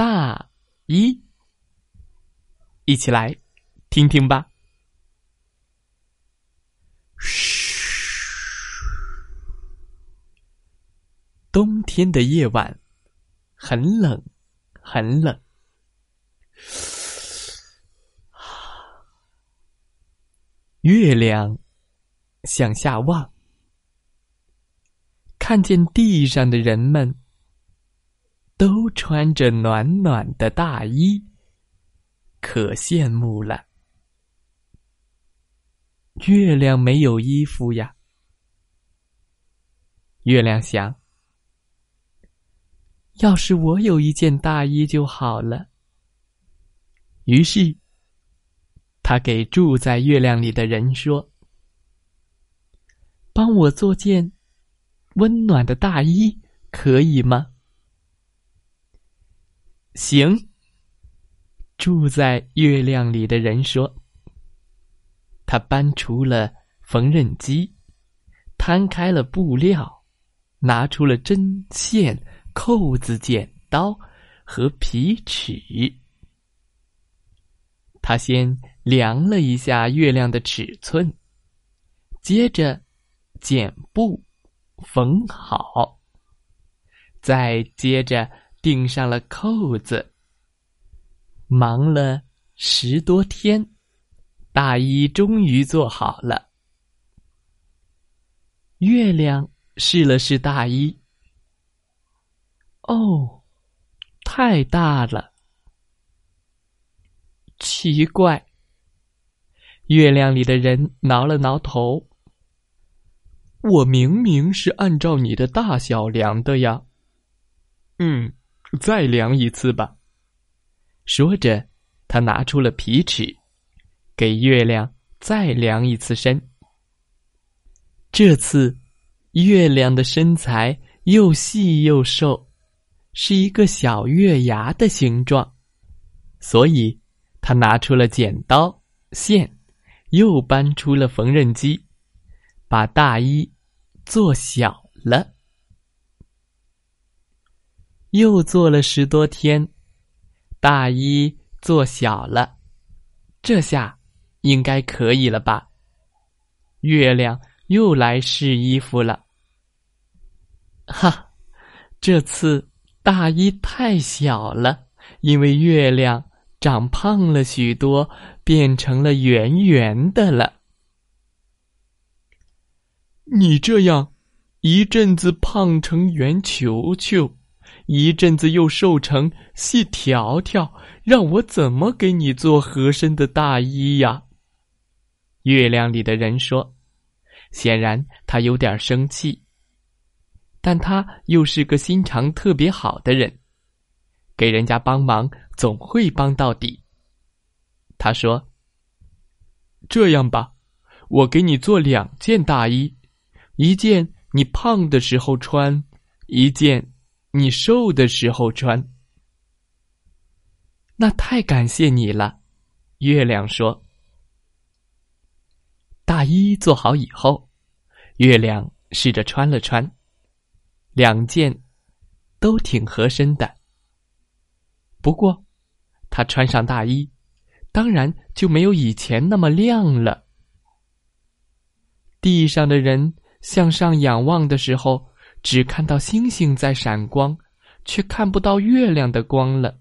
大一，一起来听听吧。嘘，冬天的夜晚很冷，很冷。月亮向下望，看见地上的人们。都穿着暖暖的大衣，可羡慕了。月亮没有衣服呀。月亮想：要是我有一件大衣就好了。于是，他给住在月亮里的人说：“帮我做件温暖的大衣，可以吗？”行。住在月亮里的人说：“他搬出了缝纫机，摊开了布料，拿出了针线、扣子、剪刀和皮尺。他先量了一下月亮的尺寸，接着剪布缝好，再接着。”钉上了扣子，忙了十多天，大衣终于做好了。月亮试了试大衣，哦，太大了！奇怪，月亮里的人挠了挠头：“我明明是按照你的大小量的呀。”嗯。再量一次吧。说着，他拿出了皮尺，给月亮再量一次身。这次，月亮的身材又细又瘦，是一个小月牙的形状，所以他拿出了剪刀、线，又搬出了缝纫机，把大衣做小了。又做了十多天，大衣做小了，这下应该可以了吧？月亮又来试衣服了。哈，这次大衣太小了，因为月亮长胖了许多，变成了圆圆的了。你这样，一阵子胖成圆球球。一阵子又瘦成细条条，让我怎么给你做合身的大衣呀？月亮里的人说：“显然他有点生气，但他又是个心肠特别好的人，给人家帮忙总会帮到底。”他说：“这样吧，我给你做两件大衣，一件你胖的时候穿，一件。”你瘦的时候穿，那太感谢你了。月亮说：“大衣做好以后，月亮试着穿了穿，两件都挺合身的。不过，他穿上大衣，当然就没有以前那么亮了。地上的人向上仰望的时候。”只看到星星在闪光，却看不到月亮的光了。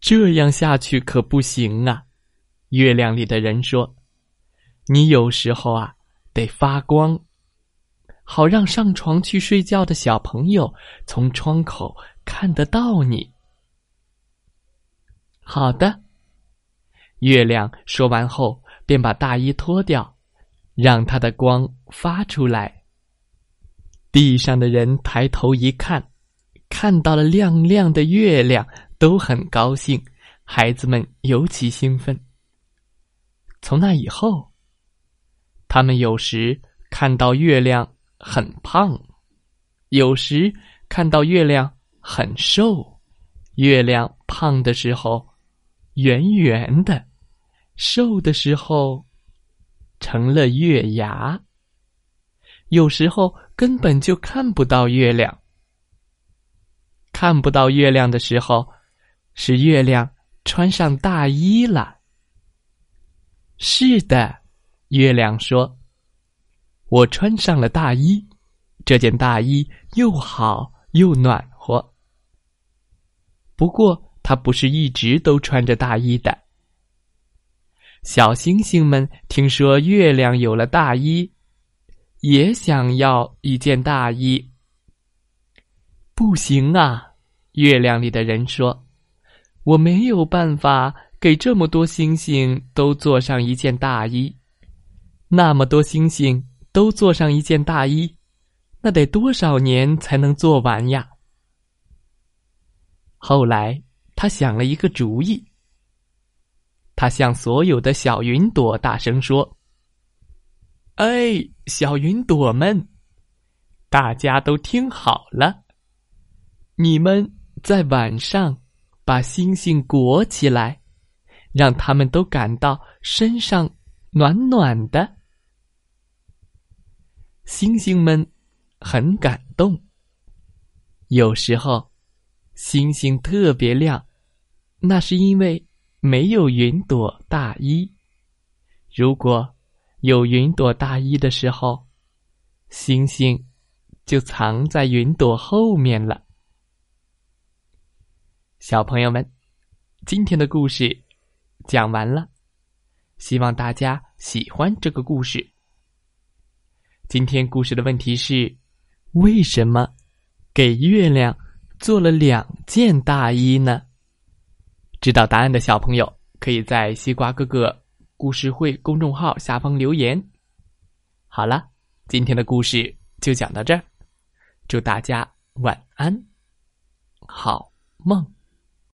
这样下去可不行啊！月亮里的人说：“你有时候啊，得发光，好让上床去睡觉的小朋友从窗口看得到你。”好的，月亮说完后，便把大衣脱掉，让它的光发出来。地上的人抬头一看，看到了亮亮的月亮，都很高兴。孩子们尤其兴奋。从那以后，他们有时看到月亮很胖，有时看到月亮很瘦。月亮胖的时候圆圆的，瘦的时候成了月牙。有时候根本就看不到月亮。看不到月亮的时候，是月亮穿上大衣了。是的，月亮说：“我穿上了大衣，这件大衣又好又暖和。”不过，它不是一直都穿着大衣的。小星星们听说月亮有了大衣，也想要一件大衣。不行啊！月亮里的人说：“我没有办法给这么多星星都做上一件大衣。那么多星星都做上一件大衣，那得多少年才能做完呀？”后来，他想了一个主意。他向所有的小云朵大声说：“哎，小云朵们，大家都听好了。”你们在晚上把星星裹起来，让他们都感到身上暖暖的。星星们很感动。有时候，星星特别亮，那是因为没有云朵大衣。如果有云朵大衣的时候，星星就藏在云朵后面了。小朋友们，今天的故事讲完了，希望大家喜欢这个故事。今天故事的问题是：为什么给月亮做了两件大衣呢？知道答案的小朋友可以在西瓜哥哥故事会公众号下方留言。好了，今天的故事就讲到这儿，祝大家晚安，好梦。